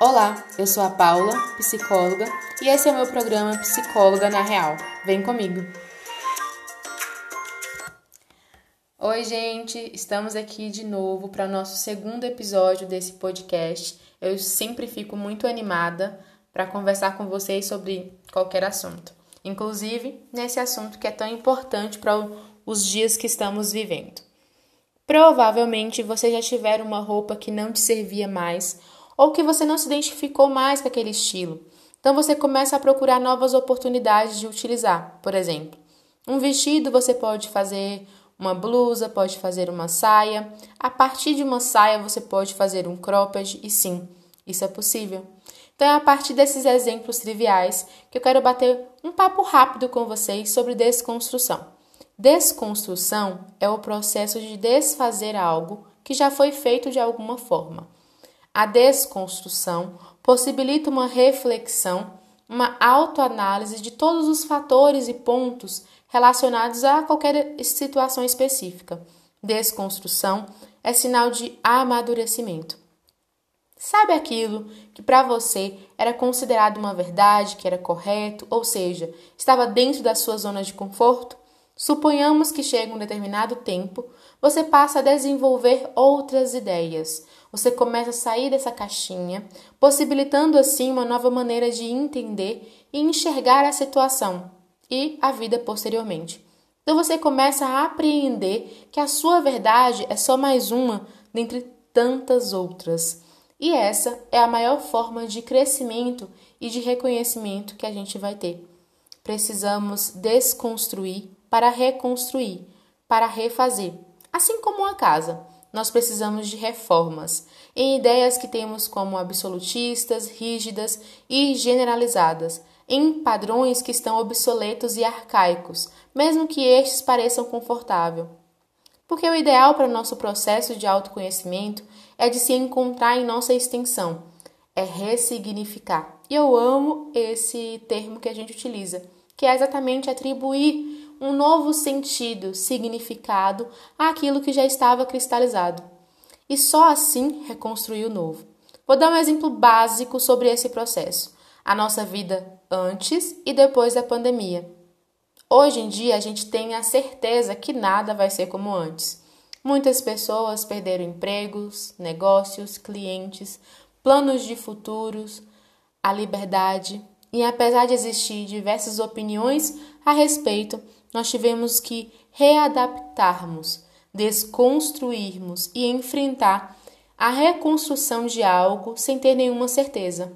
Olá, eu sou a Paula, psicóloga, e esse é o meu programa Psicóloga na Real. Vem comigo! Oi, gente, estamos aqui de novo para o nosso segundo episódio desse podcast. Eu sempre fico muito animada para conversar com vocês sobre qualquer assunto, inclusive nesse assunto que é tão importante para os dias que estamos vivendo. Provavelmente você já tiver uma roupa que não te servia mais ou que você não se identificou mais com aquele estilo. Então você começa a procurar novas oportunidades de utilizar. Por exemplo, um vestido você pode fazer uma blusa, pode fazer uma saia. A partir de uma saia você pode fazer um cropped e sim, isso é possível. Então é a partir desses exemplos triviais que eu quero bater um papo rápido com vocês sobre desconstrução. Desconstrução é o processo de desfazer algo que já foi feito de alguma forma. A desconstrução possibilita uma reflexão, uma autoanálise de todos os fatores e pontos relacionados a qualquer situação específica. Desconstrução é sinal de amadurecimento. Sabe aquilo que para você era considerado uma verdade, que era correto, ou seja, estava dentro da sua zona de conforto? Suponhamos que chega um determinado tempo, você passa a desenvolver outras ideias, você começa a sair dessa caixinha, possibilitando assim uma nova maneira de entender e enxergar a situação e a vida posteriormente. Então você começa a apreender que a sua verdade é só mais uma dentre tantas outras. E essa é a maior forma de crescimento e de reconhecimento que a gente vai ter. Precisamos desconstruir para reconstruir, para refazer, assim como uma casa nós precisamos de reformas em ideias que temos como absolutistas, rígidas e generalizadas, em padrões que estão obsoletos e arcaicos, mesmo que estes pareçam confortáveis. Porque o ideal para o nosso processo de autoconhecimento é de se encontrar em nossa extensão, é ressignificar. E eu amo esse termo que a gente utiliza, que é exatamente atribuir um novo sentido, significado àquilo que já estava cristalizado. E só assim reconstruir o novo. Vou dar um exemplo básico sobre esse processo: a nossa vida antes e depois da pandemia. Hoje em dia a gente tem a certeza que nada vai ser como antes. Muitas pessoas perderam empregos, negócios, clientes, planos de futuros, a liberdade, e apesar de existir diversas opiniões a respeito, nós tivemos que readaptarmos, desconstruirmos e enfrentar a reconstrução de algo sem ter nenhuma certeza.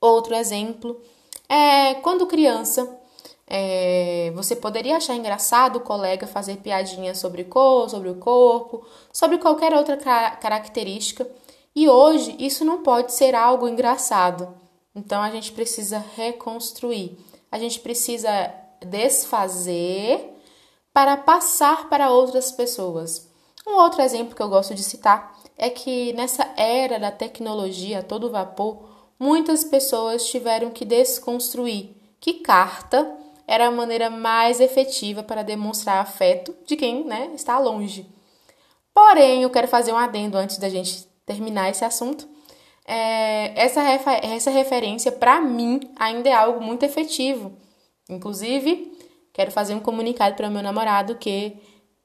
Outro exemplo é quando criança, é, você poderia achar engraçado o colega fazer piadinha sobre cor, sobre o corpo, sobre qualquer outra característica, e hoje isso não pode ser algo engraçado. Então a gente precisa reconstruir, a gente precisa desfazer para passar para outras pessoas. Um outro exemplo que eu gosto de citar é que nessa era da tecnologia todo vapor, muitas pessoas tiveram que desconstruir que carta era a maneira mais efetiva para demonstrar afeto de quem né, está longe. Porém, eu quero fazer um adendo antes da gente terminar esse assunto. É, essa, essa referência, para mim, ainda é algo muito efetivo Inclusive, quero fazer um comunicado para o meu namorado que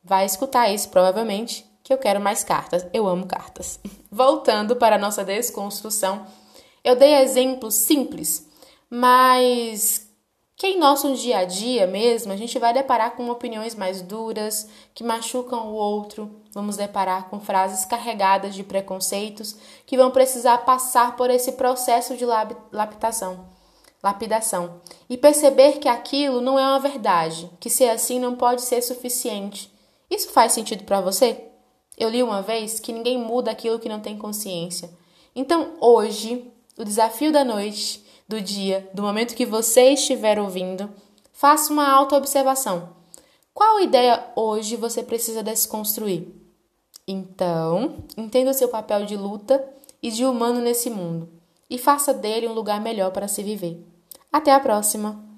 vai escutar isso provavelmente, que eu quero mais cartas. Eu amo cartas. Voltando para a nossa desconstrução, eu dei exemplos simples, mas que em nosso dia a dia mesmo a gente vai deparar com opiniões mais duras, que machucam o outro, vamos deparar com frases carregadas de preconceitos que vão precisar passar por esse processo de laptação lapidação, e perceber que aquilo não é uma verdade, que ser assim não pode ser suficiente. Isso faz sentido para você? Eu li uma vez que ninguém muda aquilo que não tem consciência. Então, hoje, o desafio da noite, do dia, do momento que você estiver ouvindo, faça uma autoobservação. Qual ideia hoje você precisa desconstruir? Então, entenda o seu papel de luta e de humano nesse mundo e faça dele um lugar melhor para se viver. Até a próxima!